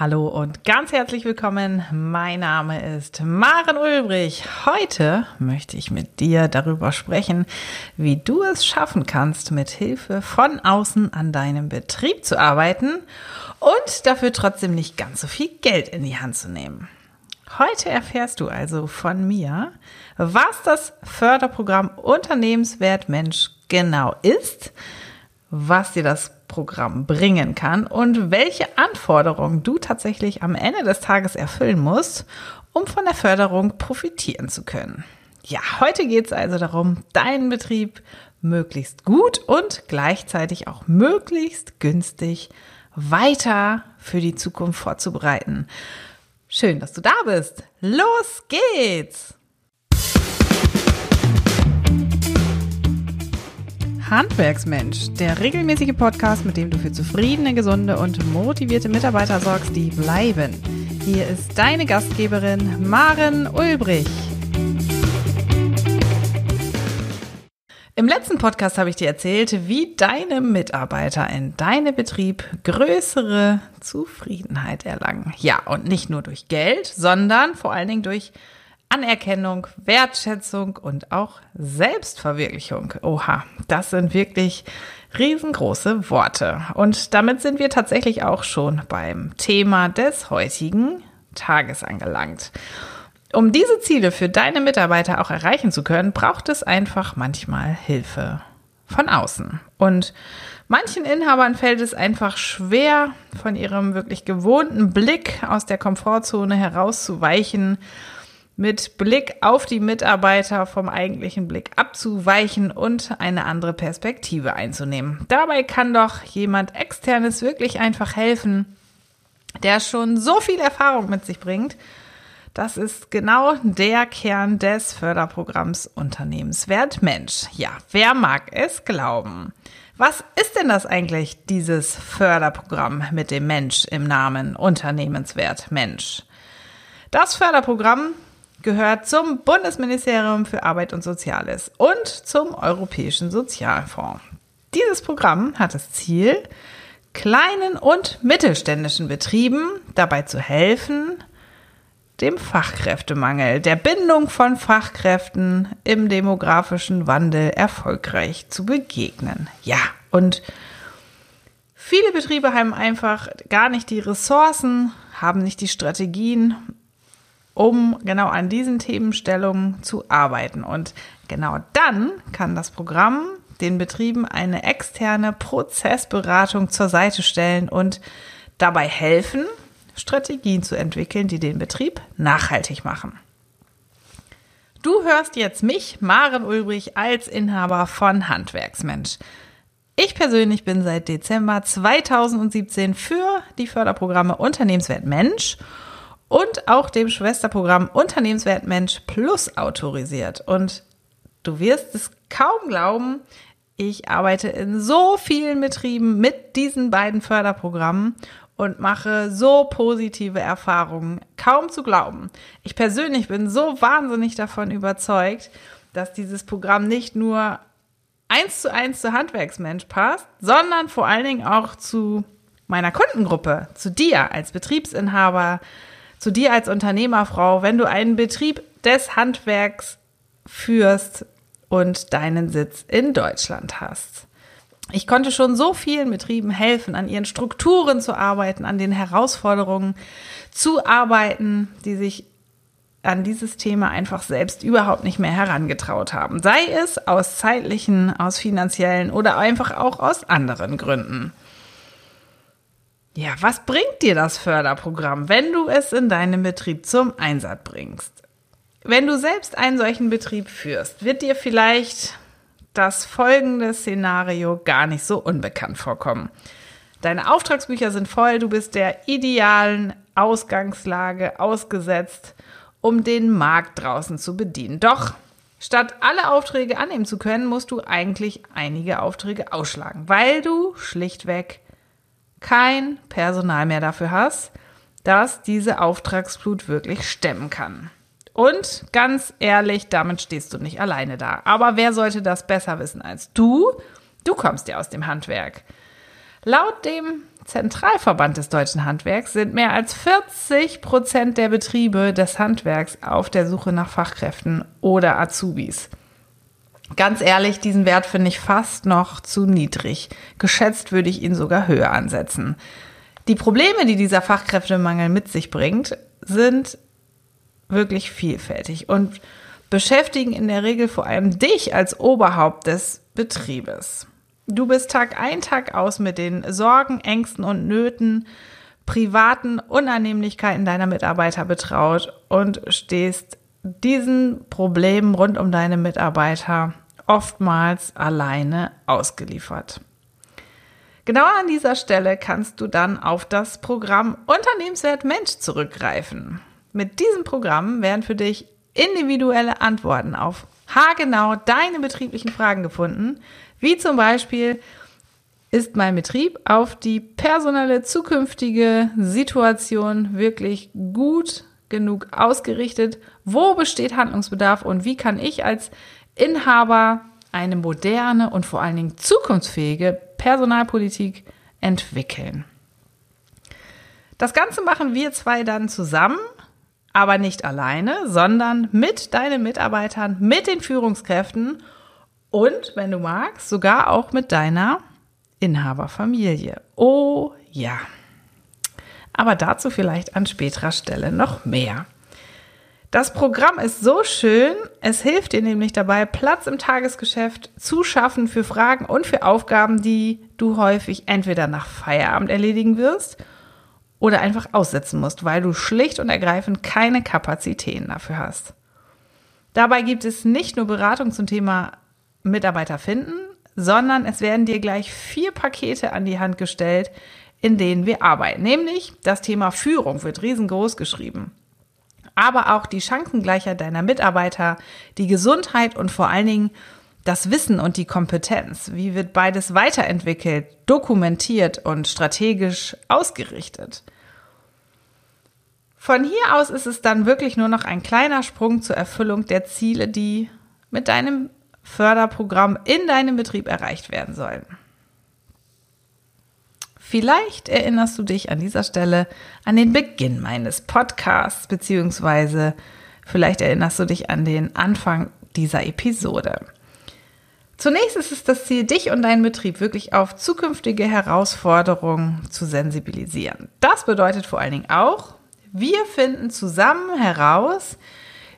Hallo und ganz herzlich willkommen. Mein Name ist Maren Ulbrich. Heute möchte ich mit dir darüber sprechen, wie du es schaffen kannst, mit Hilfe von außen an deinem Betrieb zu arbeiten und dafür trotzdem nicht ganz so viel Geld in die Hand zu nehmen. Heute erfährst du also von mir, was das Förderprogramm Unternehmenswert Mensch genau ist, was dir das Programm bringen kann und welche Anforderungen du tatsächlich am Ende des Tages erfüllen musst, um von der Förderung profitieren zu können. Ja, heute geht es also darum, deinen Betrieb möglichst gut und gleichzeitig auch möglichst günstig weiter für die Zukunft vorzubereiten. Schön, dass du da bist. Los geht's! Handwerksmensch, der regelmäßige Podcast, mit dem du für zufriedene, gesunde und motivierte Mitarbeiter sorgst, die bleiben. Hier ist deine Gastgeberin Maren Ulbrich. Im letzten Podcast habe ich dir erzählt, wie deine Mitarbeiter in deinem Betrieb größere Zufriedenheit erlangen. Ja, und nicht nur durch Geld, sondern vor allen Dingen durch Anerkennung, Wertschätzung und auch Selbstverwirklichung. Oha, das sind wirklich riesengroße Worte. Und damit sind wir tatsächlich auch schon beim Thema des heutigen Tages angelangt. Um diese Ziele für deine Mitarbeiter auch erreichen zu können, braucht es einfach manchmal Hilfe von außen. Und manchen Inhabern fällt es einfach schwer, von ihrem wirklich gewohnten Blick aus der Komfortzone herauszuweichen mit Blick auf die Mitarbeiter vom eigentlichen Blick abzuweichen und eine andere Perspektive einzunehmen. Dabei kann doch jemand externes wirklich einfach helfen, der schon so viel Erfahrung mit sich bringt. Das ist genau der Kern des Förderprogramms Unternehmenswert Mensch. Ja, wer mag es glauben? Was ist denn das eigentlich, dieses Förderprogramm mit dem Mensch im Namen Unternehmenswert Mensch? Das Förderprogramm gehört zum Bundesministerium für Arbeit und Soziales und zum Europäischen Sozialfonds. Dieses Programm hat das Ziel, kleinen und mittelständischen Betrieben dabei zu helfen, dem Fachkräftemangel, der Bindung von Fachkräften im demografischen Wandel erfolgreich zu begegnen. Ja, und viele Betriebe haben einfach gar nicht die Ressourcen, haben nicht die Strategien, um genau an diesen Themenstellungen zu arbeiten. Und genau dann kann das Programm den Betrieben eine externe Prozessberatung zur Seite stellen und dabei helfen, Strategien zu entwickeln, die den Betrieb nachhaltig machen. Du hörst jetzt mich, Maren Ulbrich, als Inhaber von Handwerksmensch. Ich persönlich bin seit Dezember 2017 für die Förderprogramme Unternehmenswert Mensch und auch dem Schwesterprogramm Unternehmenswert Mensch Plus autorisiert. Und du wirst es kaum glauben, ich arbeite in so vielen Betrieben mit diesen beiden Förderprogrammen und mache so positive Erfahrungen. Kaum zu glauben. Ich persönlich bin so wahnsinnig davon überzeugt, dass dieses Programm nicht nur eins zu eins zu Handwerksmensch passt, sondern vor allen Dingen auch zu meiner Kundengruppe, zu dir als Betriebsinhaber, zu dir als Unternehmerfrau, wenn du einen Betrieb des Handwerks führst und deinen Sitz in Deutschland hast. Ich konnte schon so vielen Betrieben helfen, an ihren Strukturen zu arbeiten, an den Herausforderungen zu arbeiten, die sich an dieses Thema einfach selbst überhaupt nicht mehr herangetraut haben. Sei es aus zeitlichen, aus finanziellen oder einfach auch aus anderen Gründen. Ja, was bringt dir das Förderprogramm, wenn du es in deinem Betrieb zum Einsatz bringst? Wenn du selbst einen solchen Betrieb führst, wird dir vielleicht das folgende Szenario gar nicht so unbekannt vorkommen. Deine Auftragsbücher sind voll, du bist der idealen Ausgangslage ausgesetzt, um den Markt draußen zu bedienen. Doch statt alle Aufträge annehmen zu können, musst du eigentlich einige Aufträge ausschlagen, weil du schlichtweg kein Personal mehr dafür hast, dass diese Auftragsflut wirklich stemmen kann. Und ganz ehrlich, damit stehst du nicht alleine da. Aber wer sollte das besser wissen als du? Du kommst ja aus dem Handwerk. Laut dem Zentralverband des deutschen Handwerks sind mehr als 40 Prozent der Betriebe des Handwerks auf der Suche nach Fachkräften oder Azubis. Ganz ehrlich, diesen Wert finde ich fast noch zu niedrig. Geschätzt würde ich ihn sogar höher ansetzen. Die Probleme, die dieser Fachkräftemangel mit sich bringt, sind wirklich vielfältig und beschäftigen in der Regel vor allem dich als Oberhaupt des Betriebes. Du bist Tag ein, Tag aus mit den Sorgen, Ängsten und Nöten, privaten Unannehmlichkeiten deiner Mitarbeiter betraut und stehst diesen Problemen rund um deine Mitarbeiter oftmals alleine ausgeliefert. Genau an dieser Stelle kannst du dann auf das Programm Unternehmenswert Mensch zurückgreifen. Mit diesem Programm werden für dich individuelle Antworten auf haargenau deine betrieblichen Fragen gefunden, wie zum Beispiel, ist mein Betrieb auf die personelle zukünftige Situation wirklich gut genug ausgerichtet? Wo besteht Handlungsbedarf und wie kann ich als Inhaber eine moderne und vor allen Dingen zukunftsfähige Personalpolitik entwickeln? Das Ganze machen wir zwei dann zusammen, aber nicht alleine, sondern mit deinen Mitarbeitern, mit den Führungskräften und, wenn du magst, sogar auch mit deiner Inhaberfamilie. Oh ja. Aber dazu vielleicht an späterer Stelle noch mehr. Das Programm ist so schön, es hilft dir nämlich dabei, Platz im Tagesgeschäft zu schaffen für Fragen und für Aufgaben, die du häufig entweder nach Feierabend erledigen wirst oder einfach aussetzen musst, weil du schlicht und ergreifend keine Kapazitäten dafür hast. Dabei gibt es nicht nur Beratung zum Thema Mitarbeiter finden, sondern es werden dir gleich vier Pakete an die Hand gestellt, in denen wir arbeiten. Nämlich das Thema Führung wird riesengroß geschrieben. Aber auch die Chancengleichheit deiner Mitarbeiter, die Gesundheit und vor allen Dingen das Wissen und die Kompetenz. Wie wird beides weiterentwickelt, dokumentiert und strategisch ausgerichtet? Von hier aus ist es dann wirklich nur noch ein kleiner Sprung zur Erfüllung der Ziele, die mit deinem Förderprogramm in deinem Betrieb erreicht werden sollen. Vielleicht erinnerst du dich an dieser Stelle an den Beginn meines Podcasts, beziehungsweise vielleicht erinnerst du dich an den Anfang dieser Episode. Zunächst ist es das Ziel, dich und deinen Betrieb wirklich auf zukünftige Herausforderungen zu sensibilisieren. Das bedeutet vor allen Dingen auch, wir finden zusammen heraus,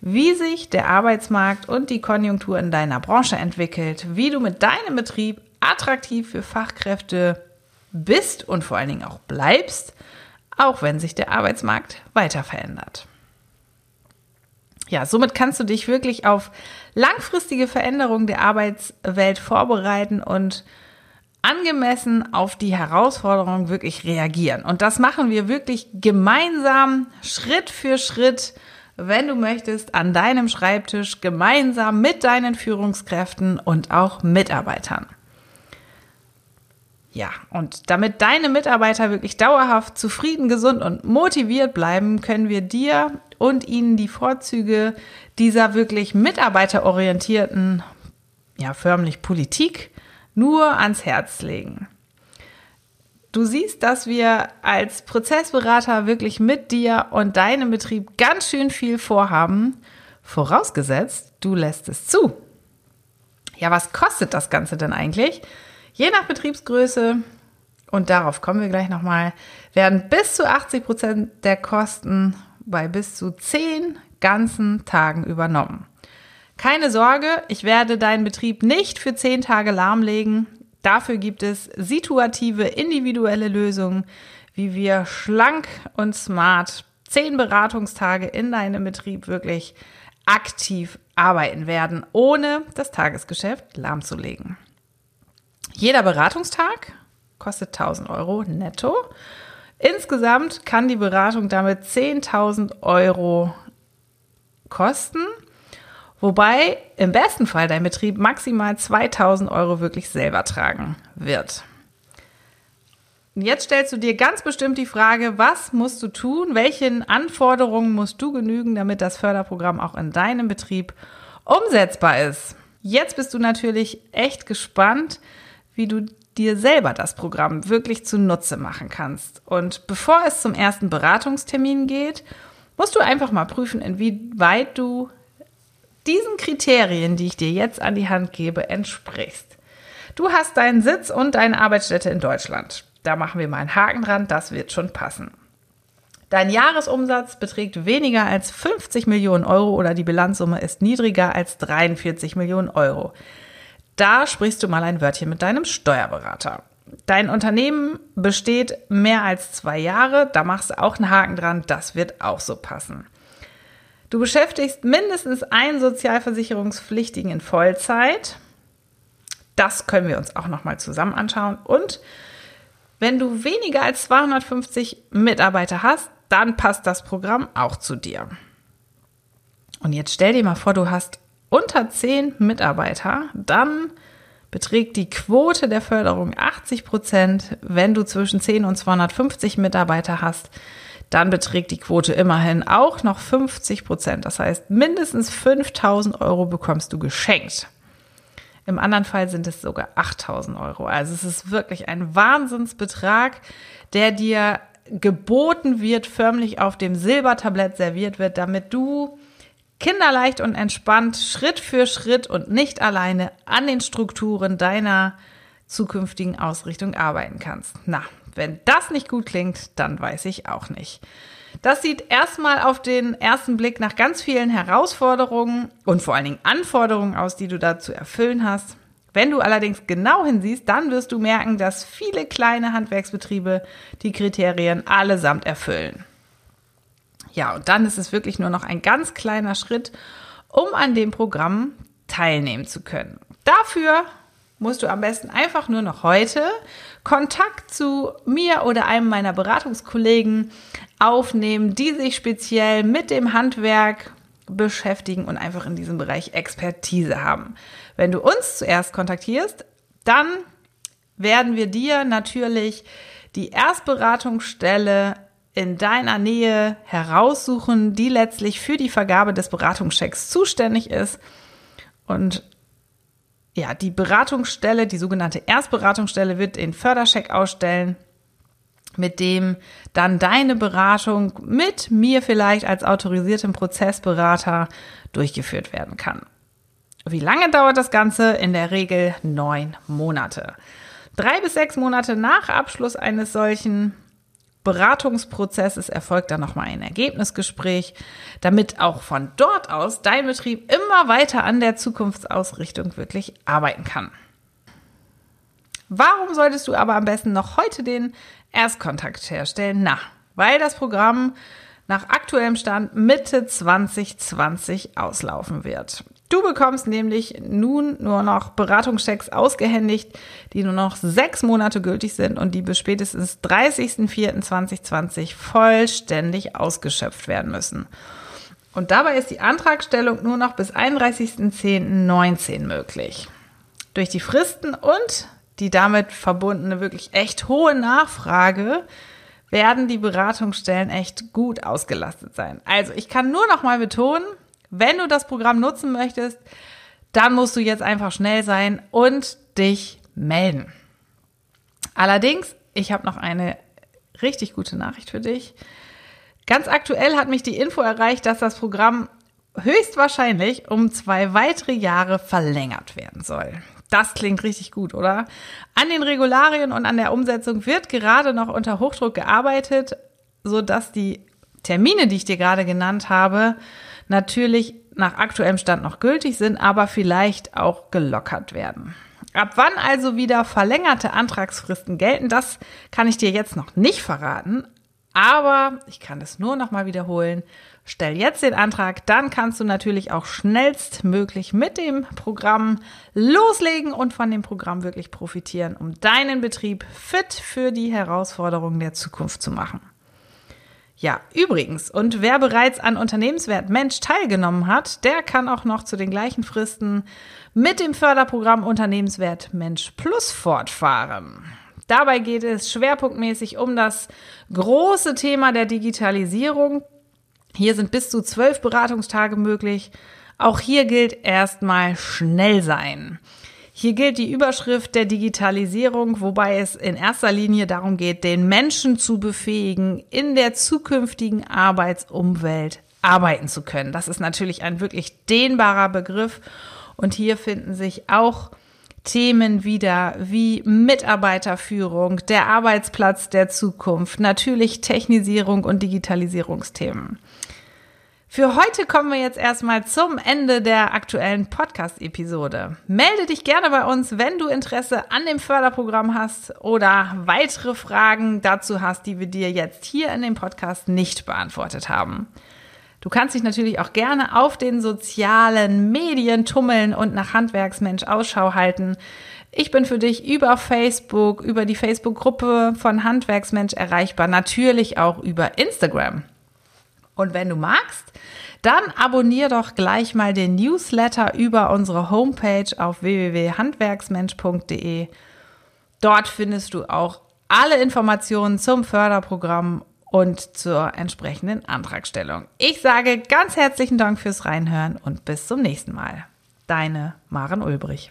wie sich der Arbeitsmarkt und die Konjunktur in deiner Branche entwickelt, wie du mit deinem Betrieb attraktiv für Fachkräfte bist und vor allen Dingen auch bleibst, auch wenn sich der Arbeitsmarkt weiter verändert. Ja, somit kannst du dich wirklich auf langfristige Veränderungen der Arbeitswelt vorbereiten und angemessen auf die Herausforderungen wirklich reagieren. Und das machen wir wirklich gemeinsam, Schritt für Schritt, wenn du möchtest, an deinem Schreibtisch gemeinsam mit deinen Führungskräften und auch Mitarbeitern. Ja, und damit deine Mitarbeiter wirklich dauerhaft zufrieden, gesund und motiviert bleiben, können wir dir und ihnen die Vorzüge dieser wirklich mitarbeiterorientierten, ja, förmlich Politik nur ans Herz legen. Du siehst, dass wir als Prozessberater wirklich mit dir und deinem Betrieb ganz schön viel vorhaben, vorausgesetzt, du lässt es zu. Ja, was kostet das Ganze denn eigentlich? Je nach Betriebsgröße, und darauf kommen wir gleich nochmal, werden bis zu 80 Prozent der Kosten bei bis zu 10 ganzen Tagen übernommen. Keine Sorge, ich werde deinen Betrieb nicht für 10 Tage lahmlegen. Dafür gibt es situative, individuelle Lösungen, wie wir schlank und smart zehn Beratungstage in deinem Betrieb wirklich aktiv arbeiten werden, ohne das Tagesgeschäft lahmzulegen. Jeder Beratungstag kostet 1000 Euro netto. Insgesamt kann die Beratung damit 10.000 Euro kosten. Wobei im besten Fall dein Betrieb maximal 2000 Euro wirklich selber tragen wird. Und jetzt stellst du dir ganz bestimmt die Frage, was musst du tun? Welchen Anforderungen musst du genügen, damit das Förderprogramm auch in deinem Betrieb umsetzbar ist? Jetzt bist du natürlich echt gespannt, wie du dir selber das Programm wirklich zunutze machen kannst. Und bevor es zum ersten Beratungstermin geht, musst du einfach mal prüfen, inwieweit du diesen Kriterien, die ich dir jetzt an die Hand gebe, entsprichst. Du hast deinen Sitz und deine Arbeitsstätte in Deutschland. Da machen wir mal einen Haken dran, das wird schon passen. Dein Jahresumsatz beträgt weniger als 50 Millionen Euro oder die Bilanzsumme ist niedriger als 43 Millionen Euro. Da sprichst du mal ein Wörtchen mit deinem Steuerberater. Dein Unternehmen besteht mehr als zwei Jahre, da machst du auch einen Haken dran, das wird auch so passen. Du beschäftigst mindestens einen Sozialversicherungspflichtigen in Vollzeit. Das können wir uns auch nochmal zusammen anschauen. Und wenn du weniger als 250 Mitarbeiter hast, dann passt das Programm auch zu dir. Und jetzt stell dir mal vor, du hast unter 10 Mitarbeiter, dann beträgt die Quote der Förderung 80 Prozent. Wenn du zwischen 10 und 250 Mitarbeiter hast, dann beträgt die Quote immerhin auch noch 50 Prozent. Das heißt, mindestens 5000 Euro bekommst du geschenkt. Im anderen Fall sind es sogar 8000 Euro. Also es ist wirklich ein Wahnsinnsbetrag, der dir geboten wird, förmlich auf dem Silbertablett serviert wird, damit du kinderleicht und entspannt Schritt für Schritt und nicht alleine an den Strukturen deiner zukünftigen Ausrichtung arbeiten kannst. Na, wenn das nicht gut klingt, dann weiß ich auch nicht. Das sieht erstmal auf den ersten Blick nach ganz vielen Herausforderungen und vor allen Dingen Anforderungen aus, die du da zu erfüllen hast. Wenn du allerdings genau hinsiehst, dann wirst du merken, dass viele kleine Handwerksbetriebe die Kriterien allesamt erfüllen. Ja, und dann ist es wirklich nur noch ein ganz kleiner Schritt, um an dem Programm teilnehmen zu können. Dafür musst du am besten einfach nur noch heute Kontakt zu mir oder einem meiner Beratungskollegen aufnehmen, die sich speziell mit dem Handwerk beschäftigen und einfach in diesem Bereich Expertise haben. Wenn du uns zuerst kontaktierst, dann werden wir dir natürlich die Erstberatungsstelle in deiner Nähe heraussuchen, die letztlich für die Vergabe des Beratungschecks zuständig ist. Und ja, die Beratungsstelle, die sogenannte Erstberatungsstelle wird den Fördercheck ausstellen, mit dem dann deine Beratung mit mir vielleicht als autorisiertem Prozessberater durchgeführt werden kann. Wie lange dauert das Ganze? In der Regel neun Monate. Drei bis sechs Monate nach Abschluss eines solchen Beratungsprozesses erfolgt dann nochmal ein Ergebnisgespräch, damit auch von dort aus dein Betrieb immer weiter an der Zukunftsausrichtung wirklich arbeiten kann. Warum solltest du aber am besten noch heute den Erstkontakt herstellen? Na, weil das Programm nach aktuellem Stand Mitte 2020 auslaufen wird. Du bekommst nämlich nun nur noch Beratungschecks ausgehändigt, die nur noch sechs Monate gültig sind und die bis spätestens 30.04.2020 vollständig ausgeschöpft werden müssen. Und dabei ist die Antragstellung nur noch bis 31.10.19 möglich. Durch die Fristen und die damit verbundene wirklich echt hohe Nachfrage werden die Beratungsstellen echt gut ausgelastet sein. Also ich kann nur noch mal betonen, wenn du das Programm nutzen möchtest, dann musst du jetzt einfach schnell sein und dich melden. Allerdings, ich habe noch eine richtig gute Nachricht für dich. Ganz aktuell hat mich die Info erreicht, dass das Programm höchstwahrscheinlich um zwei weitere Jahre verlängert werden soll. Das klingt richtig gut, oder? An den Regularien und an der Umsetzung wird gerade noch unter Hochdruck gearbeitet, so dass die Termine, die ich dir gerade genannt habe, natürlich nach aktuellem Stand noch gültig sind, aber vielleicht auch gelockert werden. Ab wann also wieder verlängerte Antragsfristen gelten, das kann ich dir jetzt noch nicht verraten, aber ich kann es nur noch mal wiederholen. Stell jetzt den Antrag, dann kannst du natürlich auch schnellstmöglich mit dem Programm loslegen und von dem Programm wirklich profitieren, um deinen Betrieb fit für die Herausforderungen der Zukunft zu machen. Ja, übrigens, und wer bereits an Unternehmenswert Mensch teilgenommen hat, der kann auch noch zu den gleichen Fristen mit dem Förderprogramm Unternehmenswert Mensch Plus fortfahren. Dabei geht es schwerpunktmäßig um das große Thema der Digitalisierung. Hier sind bis zu zwölf Beratungstage möglich. Auch hier gilt erstmal schnell sein. Hier gilt die Überschrift der Digitalisierung, wobei es in erster Linie darum geht, den Menschen zu befähigen, in der zukünftigen Arbeitsumwelt arbeiten zu können. Das ist natürlich ein wirklich dehnbarer Begriff und hier finden sich auch Themen wieder wie Mitarbeiterführung, der Arbeitsplatz der Zukunft, natürlich Technisierung und Digitalisierungsthemen. Für heute kommen wir jetzt erstmal zum Ende der aktuellen Podcast-Episode. Melde dich gerne bei uns, wenn du Interesse an dem Förderprogramm hast oder weitere Fragen dazu hast, die wir dir jetzt hier in dem Podcast nicht beantwortet haben. Du kannst dich natürlich auch gerne auf den sozialen Medien tummeln und nach Handwerksmensch Ausschau halten. Ich bin für dich über Facebook, über die Facebook-Gruppe von Handwerksmensch erreichbar, natürlich auch über Instagram. Und wenn du magst, dann abonnier doch gleich mal den Newsletter über unsere Homepage auf www.handwerksmensch.de. Dort findest du auch alle Informationen zum Förderprogramm und zur entsprechenden Antragstellung. Ich sage ganz herzlichen Dank fürs Reinhören und bis zum nächsten Mal. Deine Maren Ulbrich.